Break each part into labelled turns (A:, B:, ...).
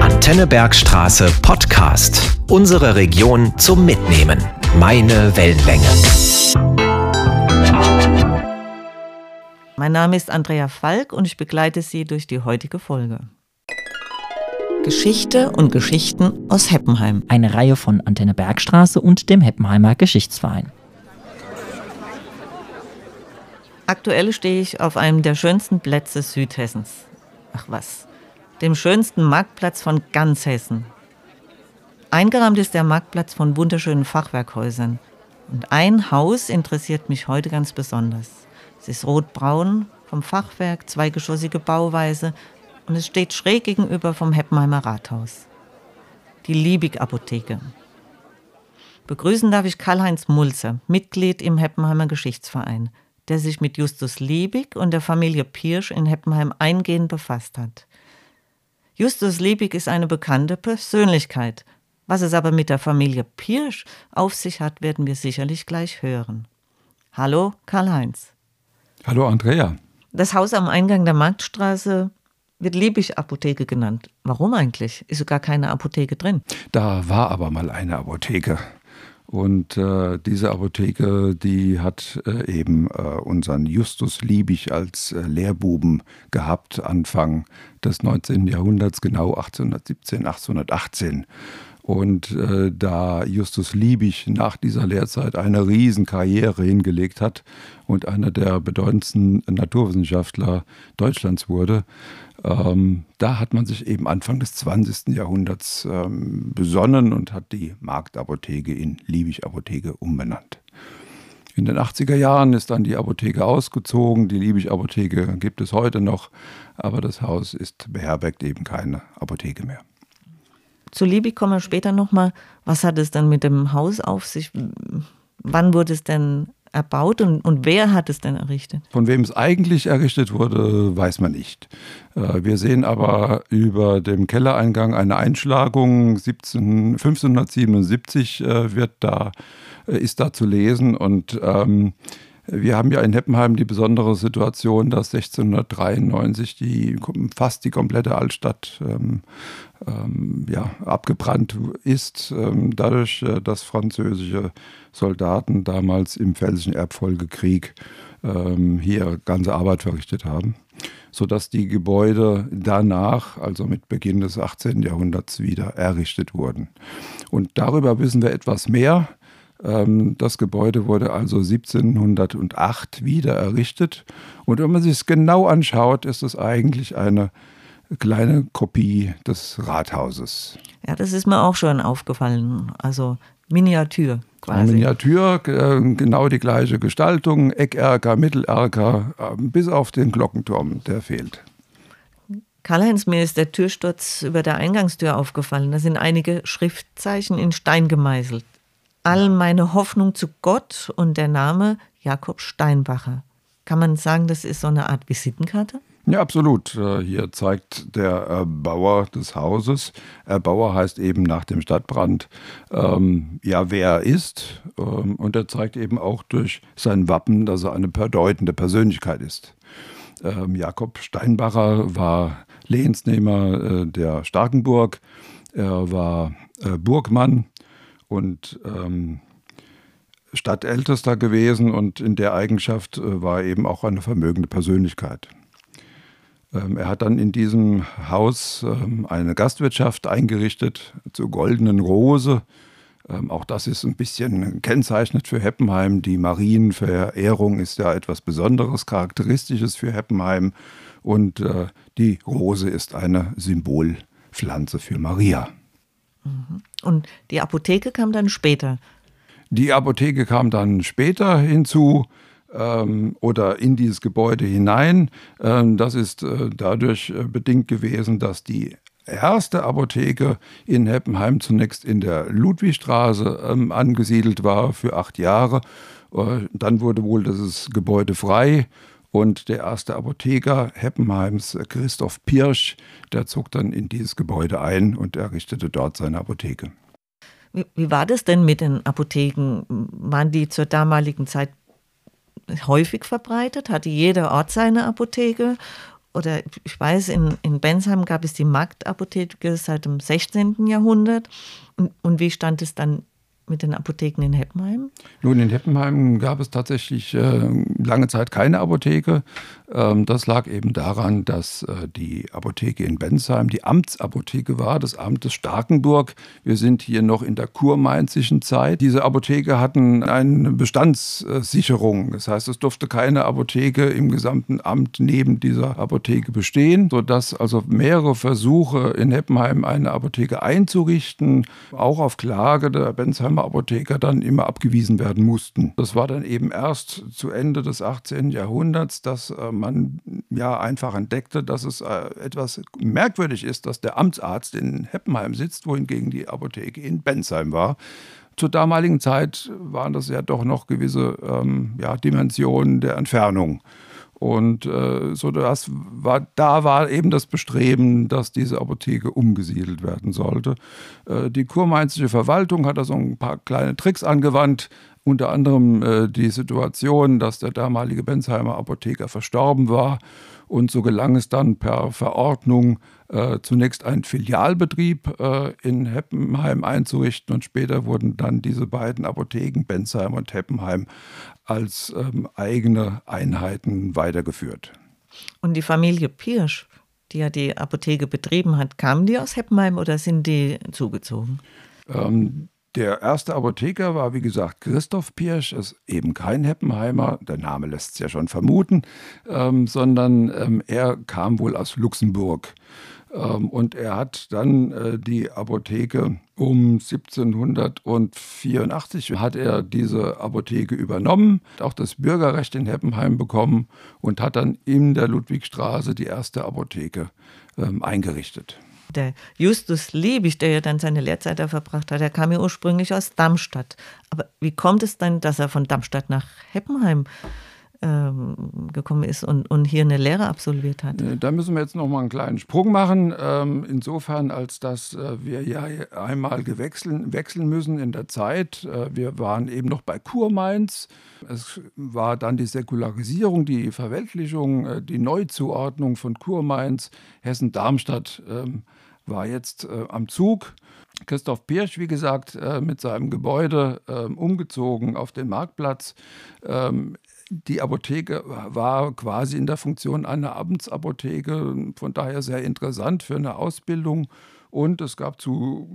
A: Antenne Bergstraße Podcast. Unsere Region zum Mitnehmen. Meine Wellenlänge.
B: Mein Name ist Andrea Falk und ich begleite Sie durch die heutige Folge. Geschichte und Geschichten aus Heppenheim.
C: Eine Reihe von Antenne Bergstraße und dem Heppenheimer Geschichtsverein.
B: Aktuell stehe ich auf einem der schönsten Plätze Südhessens. Ach was, dem schönsten Marktplatz von ganz Hessen. Eingerahmt ist der Marktplatz von wunderschönen Fachwerkhäusern. Und ein Haus interessiert mich heute ganz besonders. Es ist rotbraun, vom Fachwerk, zweigeschossige Bauweise und es steht schräg gegenüber vom Heppenheimer Rathaus. Die Liebig-Apotheke. Begrüßen darf ich Karl-Heinz Mulzer, Mitglied im Heppenheimer Geschichtsverein der sich mit Justus Liebig und der Familie Pirsch in Heppenheim eingehend befasst hat. Justus Liebig ist eine bekannte Persönlichkeit. Was es aber mit der Familie Pirsch auf sich hat, werden wir sicherlich gleich hören. Hallo, Karl-Heinz.
D: Hallo, Andrea.
B: Das Haus am Eingang der Marktstraße wird Liebig Apotheke genannt. Warum eigentlich? Ist sogar keine Apotheke drin.
D: Da war aber mal eine Apotheke. Und äh, diese Apotheke, die hat äh, eben äh, unseren Justus Liebig als äh, Lehrbuben gehabt, Anfang des 19. Jahrhunderts, genau 1817, 1818. Und äh, da Justus Liebig nach dieser Lehrzeit eine Riesenkarriere hingelegt hat und einer der bedeutendsten Naturwissenschaftler Deutschlands wurde, ähm, da hat man sich eben Anfang des 20. Jahrhunderts ähm, besonnen und hat die Marktapotheke in Liebig-Apotheke umbenannt. In den 80er Jahren ist dann die Apotheke ausgezogen. Die Liebig-Apotheke gibt es heute noch, aber das Haus ist beherbergt eben keine Apotheke mehr.
B: Zu Liebig kommen wir später nochmal. Was hat es dann mit dem Haus auf sich? Wann wurde es denn erbaut und, und wer hat es denn errichtet?
D: Von wem es eigentlich errichtet wurde, weiß man nicht. Äh, wir sehen aber über dem Kellereingang eine Einschlagung. 17, 1577 äh, wird da, äh, ist da zu lesen und ähm, wir haben ja in Heppenheim die besondere Situation, dass 1693 die, fast die komplette Altstadt ähm, ähm, ja, abgebrannt ist, ähm, dadurch, äh, dass französische Soldaten damals im Pfälzischen Erbfolgekrieg ähm, hier ganze Arbeit verrichtet haben, sodass die Gebäude danach, also mit Beginn des 18. Jahrhunderts, wieder errichtet wurden. Und darüber wissen wir etwas mehr. Ähm, das Gebäude wurde also 1708 wieder errichtet. Und wenn man sich es genau anschaut, ist es eigentlich eine kleine Kopie des Rathauses.
B: Ja, das ist mir auch schon aufgefallen. Also Miniatur quasi.
D: Miniatur, äh, genau die gleiche Gestaltung, Eckerker, Mittelerker, äh, bis auf den Glockenturm, der fehlt.
B: Karl-Heinz, mir ist der Türsturz über der Eingangstür aufgefallen. Da sind einige Schriftzeichen in Stein gemeißelt all meine Hoffnung zu Gott und der Name Jakob Steinbacher. Kann man sagen, das ist so eine Art Visitenkarte?
D: Ja, absolut. Äh, hier zeigt der Erbauer des Hauses, Erbauer heißt eben nach dem Stadtbrand, ähm, ja, wer er ist. Ähm, und er zeigt eben auch durch sein Wappen, dass er eine bedeutende Persönlichkeit ist. Ähm, Jakob Steinbacher war Lehensnehmer äh, der Starkenburg. Er war äh, Burgmann und ähm, Stadtältester gewesen und in der Eigenschaft äh, war eben auch eine vermögende Persönlichkeit. Ähm, er hat dann in diesem Haus ähm, eine Gastwirtschaft eingerichtet zur Goldenen Rose. Ähm, auch das ist ein bisschen kennzeichnet für Heppenheim. Die Marienverehrung ist ja etwas Besonderes, Charakteristisches für Heppenheim. Und äh, die Rose ist eine Symbolpflanze für Maria.
B: Und die Apotheke kam dann später.
D: Die Apotheke kam dann später hinzu ähm, oder in dieses Gebäude hinein. Ähm, das ist äh, dadurch äh, bedingt gewesen, dass die erste Apotheke in Heppenheim zunächst in der Ludwigstraße ähm, angesiedelt war für acht Jahre. Äh, dann wurde wohl dieses Gebäude frei und der erste Apotheker Heppenheims, Christoph Pirsch, der zog dann in dieses Gebäude ein und errichtete dort seine Apotheke.
B: Wie, war das denn mit den Apotheken? Waren die zur damaligen Zeit häufig verbreitet? Hatte jeder Ort seine Apotheke? oder ich weiß, in, in Bensheim gab es die Marktapotheke seit dem 16. Jahrhundert. Und, und wie stand es dann mit den Apotheken in Heppenheim?
D: Nun, in Heppenheim gab es tatsächlich äh, lange Zeit keine Apotheke. Ähm, das lag eben daran, dass äh, die Apotheke in Bensheim die Amtsapotheke war, des Amtes Starkenburg. Wir sind hier noch in der kurmainzischen Zeit. Diese Apotheke hatten eine Bestandssicherung. Das heißt, es durfte keine Apotheke im gesamten Amt neben dieser Apotheke bestehen, sodass also mehrere Versuche in Heppenheim eine Apotheke einzurichten, auch auf Klage der Bensheimer Apotheker dann immer abgewiesen werden mussten. Das war dann eben erst zu Ende des 18. Jahrhunderts, dass äh, man ja einfach entdeckte, dass es äh, etwas merkwürdig ist, dass der Amtsarzt in Heppenheim sitzt, wohingegen die Apotheke in Bensheim war. Zur damaligen Zeit waren das ja doch noch gewisse ähm, ja, Dimensionen der Entfernung. Und äh, so das war, da war eben das Bestreben, dass diese Apotheke umgesiedelt werden sollte. Äh, die kurmainzische Verwaltung hat da so ein paar kleine Tricks angewandt, unter anderem äh, die Situation, dass der damalige Bensheimer Apotheker verstorben war. Und so gelang es dann per Verordnung äh, zunächst einen Filialbetrieb äh, in Heppenheim einzurichten und später wurden dann diese beiden Apotheken, Bensheim und Heppenheim, als ähm, eigene Einheiten weitergeführt.
B: Und die Familie Pirsch, die ja die Apotheke betrieben hat, kamen die aus Heppenheim oder sind die zugezogen?
D: Ähm, der erste Apotheker war, wie gesagt, Christoph Pirsch, ist eben kein Heppenheimer, der Name lässt es ja schon vermuten, ähm, sondern ähm, er kam wohl aus Luxemburg. Ähm, und er hat dann äh, die Apotheke um 1784 hat er diese Apotheke übernommen, auch das Bürgerrecht in Heppenheim bekommen und hat dann in der Ludwigstraße die erste Apotheke ähm, eingerichtet
B: der Justus Liebig, der ja dann seine Lehrzeit da verbracht hat, der kam ja ursprünglich aus Darmstadt. Aber wie kommt es dann, dass er von Darmstadt nach Heppenheim ähm, gekommen ist und, und hier eine Lehre absolviert hat?
D: Äh, da müssen wir jetzt noch mal einen kleinen Sprung machen. Ähm, insofern, als dass äh, wir ja einmal gewechseln, wechseln müssen in der Zeit. Äh, wir waren eben noch bei Kurmainz. Es war dann die Säkularisierung, die Verweltlichung, die Neuzuordnung von Kurmainz, Hessen-Darmstadt. Ähm, war jetzt äh, am Zug. Christoph Pirsch, wie gesagt, äh, mit seinem Gebäude äh, umgezogen auf den Marktplatz. Ähm, die Apotheke war quasi in der Funktion einer Abendsapotheke, von daher sehr interessant für eine Ausbildung. Und es gab zu,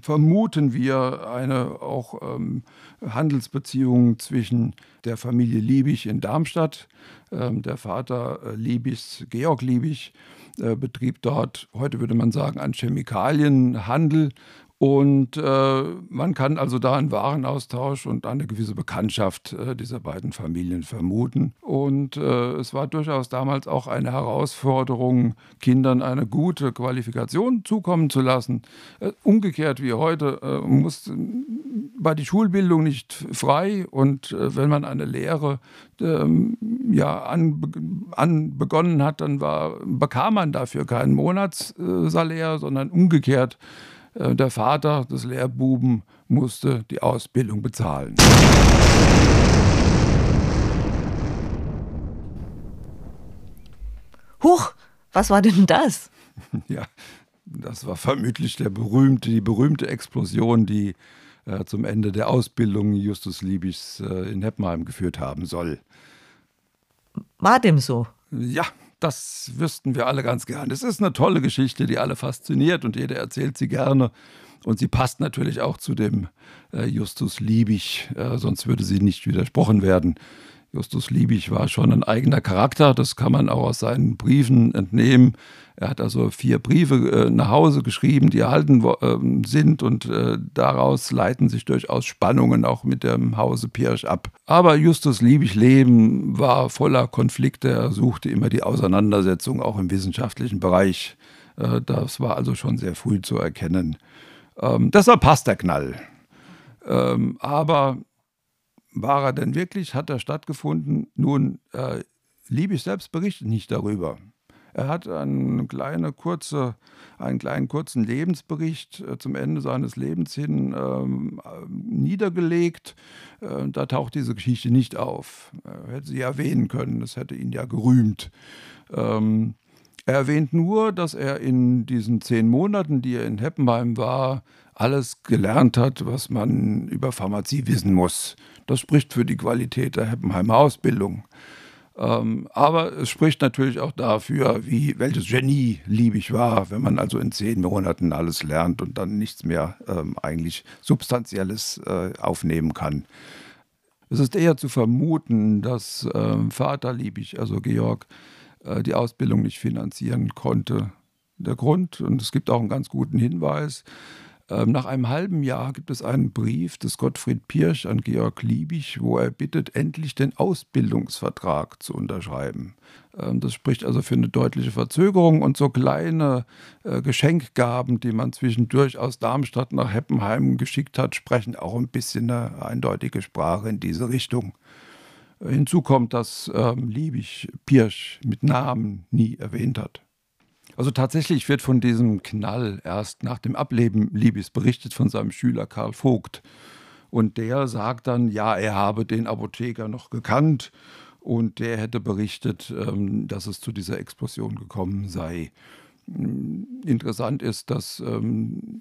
D: vermuten wir, eine auch ähm, Handelsbeziehung zwischen der Familie Liebig in Darmstadt, ähm, der Vater äh, Liebigs, Georg Liebig, betrieb dort, heute würde man sagen, einen Chemikalienhandel und äh, man kann also da einen Warenaustausch und eine gewisse Bekanntschaft äh, dieser beiden Familien vermuten. Und äh, es war durchaus damals auch eine Herausforderung, Kindern eine gute Qualifikation zukommen zu lassen. Äh, umgekehrt wie heute äh, muss, war die Schulbildung nicht frei und äh, wenn man eine Lehre ähm, ja, an, an begonnen hat, dann war, bekam man dafür keinen Monatssalär, sondern umgekehrt äh, der Vater des Lehrbuben musste die Ausbildung bezahlen.
B: Huch, was war denn das?
D: Ja, das war vermutlich der berühmte, die berühmte Explosion, die äh, zum Ende der Ausbildung Justus Liebigs äh, in Heppenheim geführt haben soll.
B: War dem so?
D: Ja, das wüssten wir alle ganz gern. Es ist eine tolle Geschichte, die alle fasziniert und jeder erzählt sie gerne. Und sie passt natürlich auch zu dem äh, Justus Liebig, äh, sonst würde sie nicht widersprochen werden. Justus Liebig war schon ein eigener Charakter, das kann man auch aus seinen Briefen entnehmen. Er hat also vier Briefe äh, nach Hause geschrieben, die erhalten äh, sind und äh, daraus leiten sich durchaus Spannungen auch mit dem Hause Pirsch ab. Aber Justus Liebig Leben war voller Konflikte, er suchte immer die Auseinandersetzung auch im wissenschaftlichen Bereich. Äh, das war also schon sehr früh zu erkennen. Ähm, deshalb passt der Knall. Ähm, aber war er denn wirklich? Hat er stattgefunden? Nun, äh, Liebig selbst berichtet nicht darüber. Er hat eine kleine, kurze, einen kleinen kurzen Lebensbericht äh, zum Ende seines Lebens hin ähm, niedergelegt. Äh, da taucht diese Geschichte nicht auf. Er hätte sie erwähnen können, das hätte ihn ja gerühmt. Ähm, Er erwähnt nur, dass er in diesen zehn Monaten, die er in Heppenheim war, alles gelernt hat, was man über Pharmazie wissen muss. Das spricht für die Qualität der Heppenheimer Ausbildung. Ähm, aber es spricht natürlich auch dafür, wie welches Genie liebig war, wenn man also in zehn Monaten alles lernt und dann nichts mehr ähm, eigentlich Substanzielles äh, aufnehmen kann. Es ist eher zu vermuten, dass ähm, Vater liebig, also Georg, äh, die Ausbildung nicht finanzieren konnte. Der Grund, und es gibt auch einen ganz guten Hinweis, nach einem halben Jahr gibt es einen Brief des Gottfried Pirch an Georg Liebig, wo er bittet, endlich den Ausbildungsvertrag zu unterschreiben. Ähm, das spricht also für eine deutliche Verzögerung und so kleine äh, Geschenkgaben, die man zwischendurch aus Darmstadt nach Heppenheim geschickt hat, sprechen auch ein bisschen eine eindeutige Sprache in diese Richtung. Hinzu kommt, dass ähm, Liebig Pirch mit Namen nie erwähnt hat. Also tatsächlich wird von diesem Knall erst nach dem Ableben Libis berichtet von seinem Schüler Karl Vogt. Und der sagt dann, ja, er habe den Apotheker noch gekannt und der hätte berichtet, ähm, dass es zu dieser Explosion gekommen sei. Hm, interessant ist, dass ähm,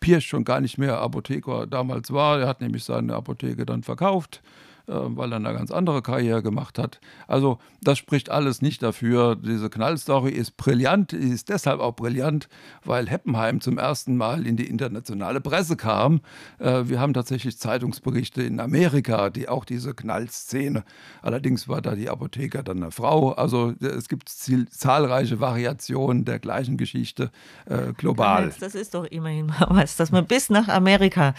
D: Pirsch schon gar nicht mehr Apotheker damals war. Er hat nämlich seine Apotheke dann verkauft weil er eine ganz andere Karriere gemacht hat. Also das spricht alles nicht dafür. Diese Knallstory ist brillant, ist deshalb auch brillant, weil Heppenheim zum ersten Mal in die internationale Presse kam. Äh, wir haben tatsächlich Zeitungsberichte in Amerika, die auch diese Knallszene, allerdings war da die Apotheker dann eine Frau. Also es gibt zahlreiche Variationen der gleichen Geschichte äh, global.
B: Das ist doch immerhin mal was, dass man bis nach Amerika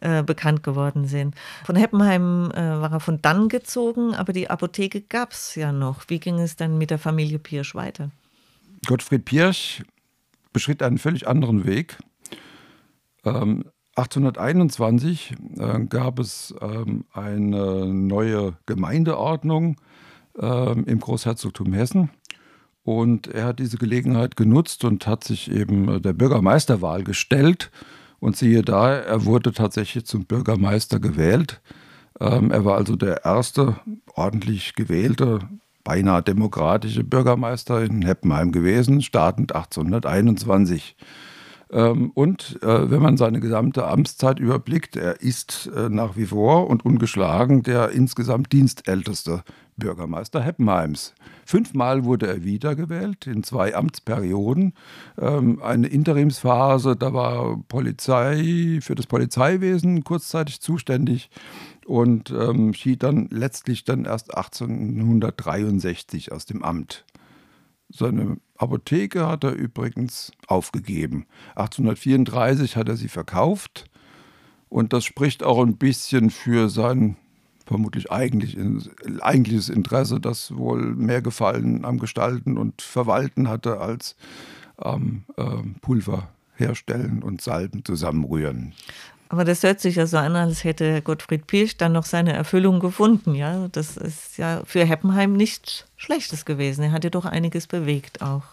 B: äh, bekannt geworden sind. Von Heppenheim äh, war er von dann gezogen, aber die Apotheke gab es ja noch. Wie ging es dann mit der Familie Pirsch weiter?
D: Gottfried Pirsch beschritt einen völlig anderen Weg. Ähm, 1821 äh, gab es ähm, eine neue Gemeindeordnung ähm, im Großherzogtum Hessen. Und er hat diese Gelegenheit genutzt und hat sich eben äh, der Bürgermeisterwahl gestellt und siehe da, er wurde tatsächlich zum Bürgermeister gewählt. Ähm, er war also der erste ordentlich gewählte, beinahe demokratische Bürgermeister in Heppenheim gewesen, startend 1821. Ähm, und äh, wenn man seine gesamte Amtszeit überblickt, er ist äh, nach wie vor und ungeschlagen der insgesamt dienstälteste Bürgermeister Heppenheims. Fünfmal wurde er wiedergewählt in zwei Amtsperioden. Ähm, eine Interimsphase, da war Polizei für das Polizeiwesen kurzzeitig zuständig und ähm, schied dann letztlich dann erst 1863 aus dem Amt. Seine Apotheke hat er übrigens aufgegeben. 1834 hat er sie verkauft und das spricht auch ein bisschen für sein vermutlich eigentlich eigentliches Interesse, das wohl mehr Gefallen am Gestalten und Verwalten hatte als am ähm, Pulver herstellen und Salben zusammenrühren.
B: Aber das hört sich ja so an, als hätte Gottfried Pirsch dann noch seine Erfüllung gefunden. Ja, das ist ja für Heppenheim nichts Schlechtes gewesen. Er hat ja doch einiges bewegt auch.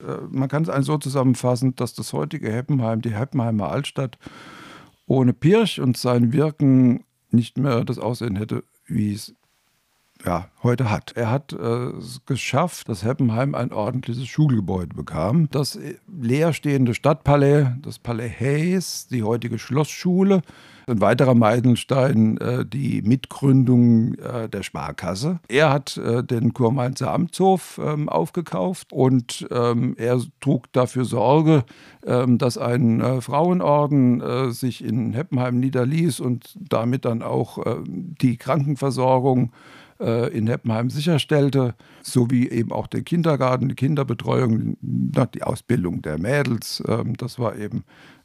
D: Äh, man kann es eigentlich so zusammenfassen, dass das heutige Heppenheim, die Heppenheimer Altstadt, ohne Pirsch und sein Wirken nicht mehr das Aussehen hätte, wie es ja, heute hat. Er hat äh, es geschafft, dass Heppenheim ein ordentliches Schulgebäude bekam. Das äh, leerstehende Stadtpalais, das Palais Hayes, die heutige Schlossschule, ein weiterer Meilenstein, äh, die Mitgründung äh, der Sparkasse. Er hat äh, den Kurmainzer Amtshof ähm, aufgekauft und ähm, er trug dafür Sorge, ähm, dass ein äh, Frauenorden sich in Heppenheim niederließ und damit dann auch die Krankenversorgung in Heppenheim sicherstellte, sowie eben auch der Kindergarten, die Kinderbetreuung, die Ausbildung der Mädels. Ähm, das war eben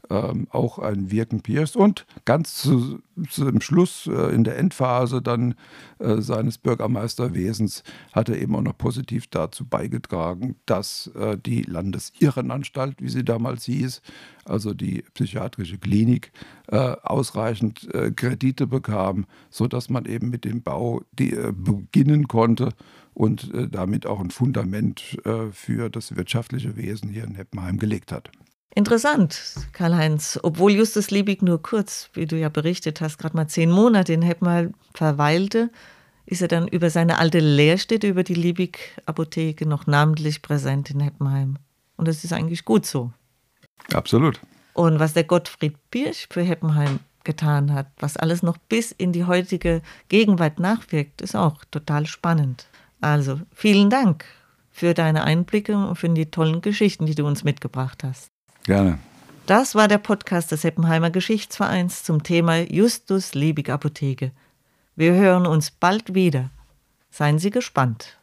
D: ähm, auch ein Wirken Piers und ganz zu, zum Schluss äh, in der Endphase dann äh, seines Bürgermeisterwesens hat er eben auch noch positiv dazu beigetragen, dass äh, die Landesirrenanstalt, wie sie damals hieß, also die psychiatrische Klinik, äh, ausreichend äh, Kredite bekam, sodass man eben mit dem Bau die, äh, beginnen konnte und damit auch ein Fundament für das wirtschaftliche Wesen hier in Heppenheim gelegt hat.
B: Interessant, Karl-Heinz. Obwohl Justus Liebig nur kurz, wie du ja berichtet hast, gerade mal zehn Monate in Heppenheim verweilte, ist er dann über seine alte Lehrstätte, über die Liebig-Apotheke noch namentlich präsent in Heppenheim. Und das ist eigentlich gut so.
D: Absolut.
B: Und was der Gottfried Birch für Heppenheim getan hat, was alles noch bis in die heutige Gegenwart nachwirkt, ist auch total spannend. Also vielen Dank für deine Einblicke und für die tollen Geschichten, die du uns mitgebracht hast.
D: Gerne.
B: Das war der Podcast des Heppenheimer Geschichtsvereins zum Thema Justus Liebig Apotheke. Wir hören uns bald wieder. Seien Sie gespannt.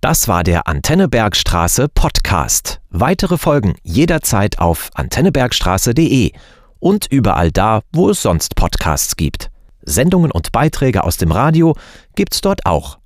A: Das war der Antennebergstraße Podcast. Weitere Folgen jederzeit auf antennebergstraße.de und überall da, wo es sonst Podcasts gibt. Sendungen und Beiträge aus dem Radio gibt's dort auch.